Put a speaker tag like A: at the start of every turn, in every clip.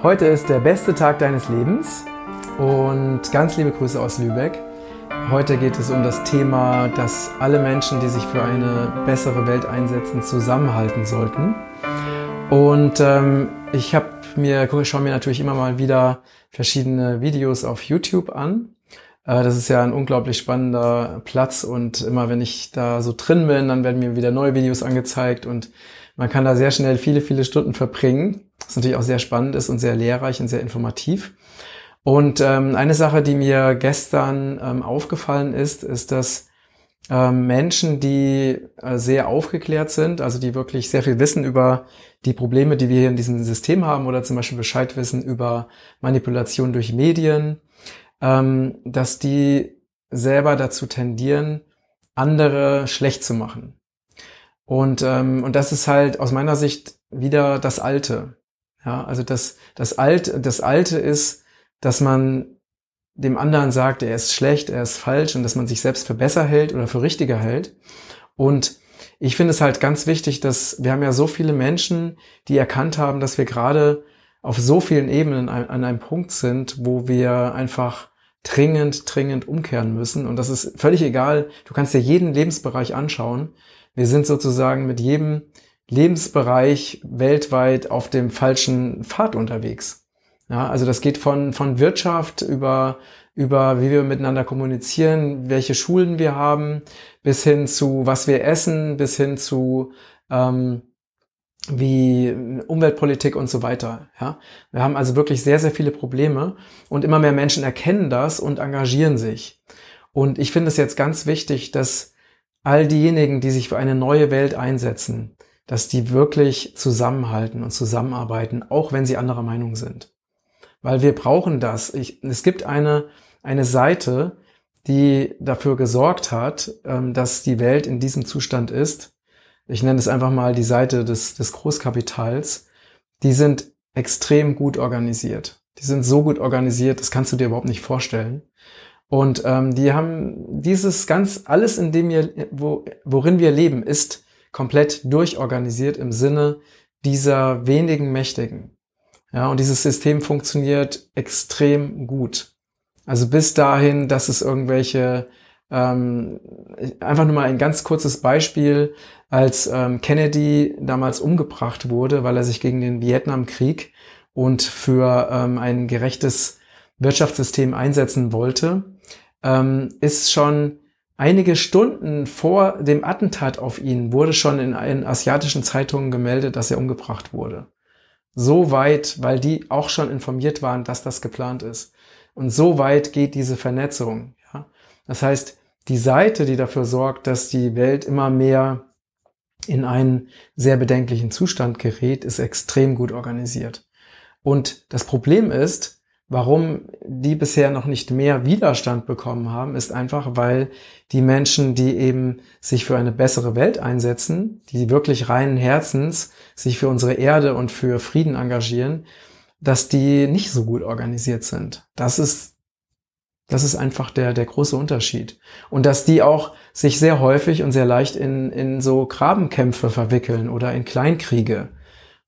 A: Heute ist der beste Tag deines Lebens und ganz liebe Grüße aus Lübeck. Heute geht es um das Thema, dass alle Menschen, die sich für eine bessere Welt einsetzen, zusammenhalten sollten. Und ähm, ich habe mir, schaue mir natürlich immer mal wieder verschiedene Videos auf YouTube an. Äh, das ist ja ein unglaublich spannender Platz und immer wenn ich da so drin bin, dann werden mir wieder neue Videos angezeigt und man kann da sehr schnell viele, viele Stunden verbringen, was natürlich auch sehr spannend ist und sehr lehrreich und sehr informativ. Und ähm, eine Sache, die mir gestern ähm, aufgefallen ist, ist, dass ähm, Menschen, die äh, sehr aufgeklärt sind, also die wirklich sehr viel wissen über die Probleme, die wir hier in diesem System haben oder zum Beispiel Bescheid wissen über Manipulation durch Medien, ähm, dass die selber dazu tendieren, andere schlecht zu machen. Und, ähm, und das ist halt aus meiner Sicht wieder das Alte. Ja, also das, das Alte, das Alte ist, dass man dem anderen sagt, er ist schlecht, er ist falsch und dass man sich selbst für besser hält oder für richtiger hält. Und ich finde es halt ganz wichtig, dass wir haben ja so viele Menschen, die erkannt haben, dass wir gerade auf so vielen Ebenen an, einem Punkt sind, wo wir einfach dringend, dringend umkehren müssen. Und das ist völlig egal. Du kannst dir jeden Lebensbereich anschauen. Wir sind sozusagen mit jedem Lebensbereich weltweit auf dem falschen Pfad unterwegs. Ja, also das geht von, von Wirtschaft über, über wie wir miteinander kommunizieren, welche Schulen wir haben, bis hin zu was wir essen, bis hin zu ähm, wie Umweltpolitik und so weiter. Ja, wir haben also wirklich sehr, sehr viele Probleme und immer mehr Menschen erkennen das und engagieren sich. Und ich finde es jetzt ganz wichtig, dass all diejenigen, die sich für eine neue Welt einsetzen, dass die wirklich zusammenhalten und zusammenarbeiten, auch wenn sie anderer Meinung sind weil wir brauchen das. Ich, es gibt eine, eine Seite, die dafür gesorgt hat, ähm, dass die Welt in diesem Zustand ist. Ich nenne es einfach mal die Seite des, des Großkapitals. Die sind extrem gut organisiert. Die sind so gut organisiert, das kannst du dir überhaupt nicht vorstellen. Und ähm, die haben dieses ganz, alles in dem wir, wo, worin wir leben, ist komplett durchorganisiert im Sinne dieser wenigen Mächtigen. Ja, und dieses System funktioniert extrem gut. Also bis dahin, dass es irgendwelche, ähm, einfach nur mal ein ganz kurzes Beispiel, als ähm, Kennedy damals umgebracht wurde, weil er sich gegen den Vietnamkrieg und für ähm, ein gerechtes Wirtschaftssystem einsetzen wollte, ähm, ist schon einige Stunden vor dem Attentat auf ihn wurde schon in, in asiatischen Zeitungen gemeldet, dass er umgebracht wurde so weit, weil die auch schon informiert waren, dass das geplant ist. Und so weit geht diese Vernetzung. Ja? Das heißt, die Seite, die dafür sorgt, dass die Welt immer mehr in einen sehr bedenklichen Zustand gerät, ist extrem gut organisiert. Und das Problem ist, Warum die bisher noch nicht mehr Widerstand bekommen haben, ist einfach, weil die Menschen, die eben sich für eine bessere Welt einsetzen, die wirklich reinen Herzens sich für unsere Erde und für Frieden engagieren, dass die nicht so gut organisiert sind. Das ist das ist einfach der, der große Unterschied. Und dass die auch sich sehr häufig und sehr leicht in, in so Grabenkämpfe verwickeln oder in Kleinkriege.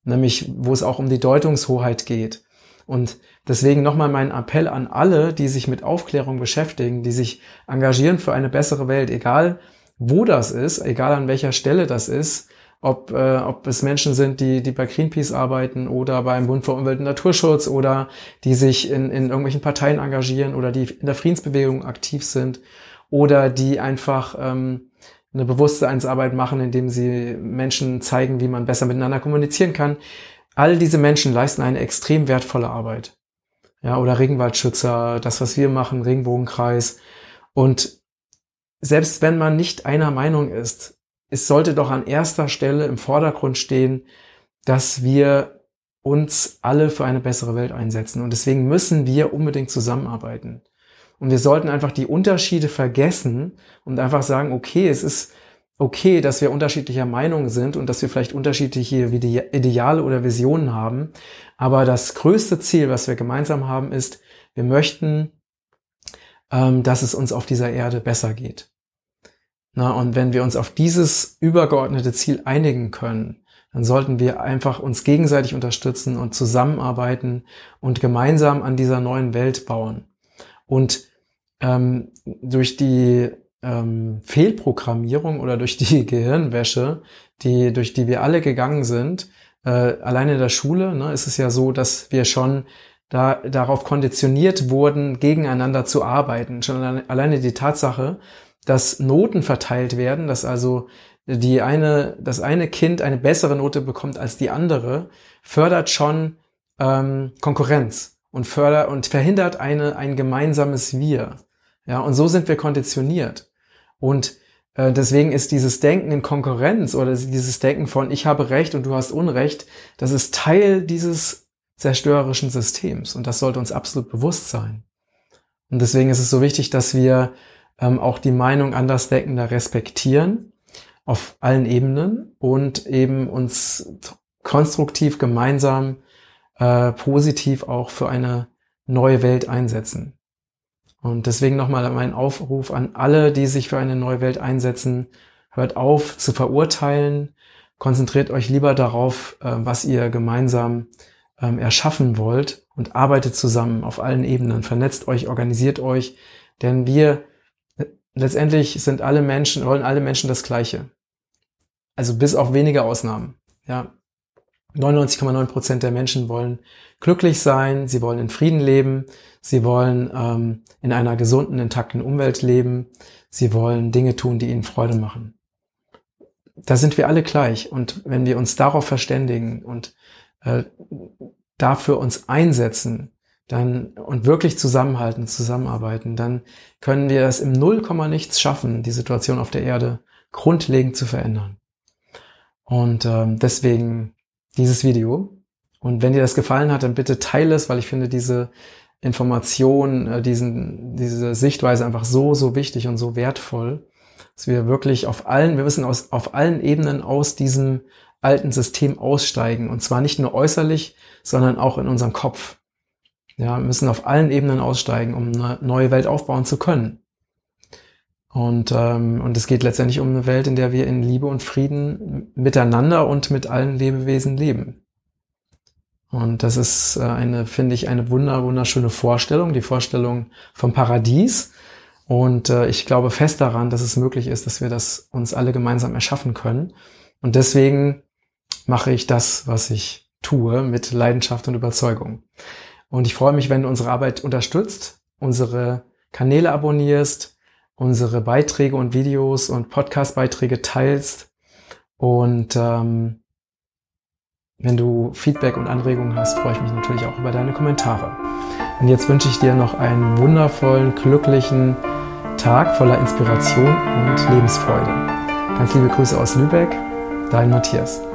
A: Nämlich, wo es auch um die Deutungshoheit geht. Und deswegen nochmal mein Appell an alle, die sich mit Aufklärung beschäftigen, die sich engagieren für eine bessere Welt, egal wo das ist, egal an welcher Stelle das ist, ob, äh, ob es Menschen sind, die, die bei Greenpeace arbeiten oder beim Bund für Umwelt und Naturschutz oder die sich in, in irgendwelchen Parteien engagieren oder die in der Friedensbewegung aktiv sind oder die einfach ähm, eine Bewusstseinsarbeit machen, indem sie Menschen zeigen, wie man besser miteinander kommunizieren kann. All diese Menschen leisten eine extrem wertvolle Arbeit. Ja, oder Regenwaldschützer, das, was wir machen, Regenbogenkreis. Und selbst wenn man nicht einer Meinung ist, es sollte doch an erster Stelle im Vordergrund stehen, dass wir uns alle für eine bessere Welt einsetzen. Und deswegen müssen wir unbedingt zusammenarbeiten. Und wir sollten einfach die Unterschiede vergessen und einfach sagen, okay, es ist okay, dass wir unterschiedlicher Meinung sind und dass wir vielleicht unterschiedliche Ideale oder Visionen haben. Aber das größte Ziel, was wir gemeinsam haben, ist, wir möchten, ähm, dass es uns auf dieser Erde besser geht. Na, und wenn wir uns auf dieses übergeordnete Ziel einigen können, dann sollten wir einfach uns gegenseitig unterstützen und zusammenarbeiten und gemeinsam an dieser neuen Welt bauen. Und ähm, durch die ähm, Fehlprogrammierung oder durch die Gehirnwäsche, die, durch die wir alle gegangen sind, äh, alleine in der Schule, ne, ist es ja so, dass wir schon da, darauf konditioniert wurden, gegeneinander zu arbeiten. Schon alleine die Tatsache, dass Noten verteilt werden, dass also die eine, das eine Kind eine bessere Note bekommt als die andere, fördert schon ähm, Konkurrenz und fördert und verhindert eine, ein gemeinsames Wir. Ja, und so sind wir konditioniert. Und äh, deswegen ist dieses Denken in Konkurrenz oder dieses Denken von ich habe Recht und du hast Unrecht, das ist Teil dieses zerstörerischen Systems und das sollte uns absolut bewusst sein. Und deswegen ist es so wichtig, dass wir ähm, auch die Meinung Andersdenkender respektieren auf allen Ebenen und eben uns konstruktiv gemeinsam äh, positiv auch für eine neue Welt einsetzen. Und deswegen nochmal mein Aufruf an alle, die sich für eine neue Welt einsetzen. Hört auf zu verurteilen. Konzentriert euch lieber darauf, äh, was ihr gemeinsam ähm, erschaffen wollt und arbeitet zusammen auf allen Ebenen. Vernetzt euch, organisiert euch. Denn wir äh, letztendlich sind alle Menschen, wollen alle Menschen das Gleiche. Also bis auf wenige Ausnahmen. Ja, 99,9 Prozent der Menschen wollen glücklich sein, sie wollen in Frieden leben, sie wollen ähm, in einer gesunden, intakten Umwelt leben, sie wollen Dinge tun, die ihnen Freude machen. Da sind wir alle gleich und wenn wir uns darauf verständigen und äh, dafür uns einsetzen, dann und wirklich zusammenhalten, zusammenarbeiten, dann können wir es im Nullkomma nichts schaffen, die Situation auf der Erde grundlegend zu verändern. Und ähm, deswegen dieses Video. Und wenn dir das gefallen hat, dann bitte teile es, weil ich finde diese Information, äh, diesen, diese Sichtweise einfach so, so wichtig und so wertvoll, dass wir wirklich auf allen, wir müssen aus, auf allen Ebenen aus diesem alten System aussteigen. Und zwar nicht nur äußerlich, sondern auch in unserem Kopf. Ja, wir müssen auf allen Ebenen aussteigen, um eine neue Welt aufbauen zu können. Und, ähm, und es geht letztendlich um eine Welt, in der wir in Liebe und Frieden miteinander und mit allen Lebewesen leben. Und das ist äh, eine, finde ich, eine wunder, wunderschöne Vorstellung, die Vorstellung vom Paradies. Und äh, ich glaube fest daran, dass es möglich ist, dass wir das uns alle gemeinsam erschaffen können. Und deswegen mache ich das, was ich tue, mit Leidenschaft und Überzeugung. Und ich freue mich, wenn du unsere Arbeit unterstützt, unsere Kanäle abonnierst, unsere Beiträge und Videos und Podcast-Beiträge teilst. Und ähm, wenn du Feedback und Anregungen hast, freue ich mich natürlich auch über deine Kommentare. Und jetzt wünsche ich dir noch einen wundervollen, glücklichen Tag voller Inspiration und Lebensfreude. Ganz liebe Grüße aus Lübeck, dein Matthias.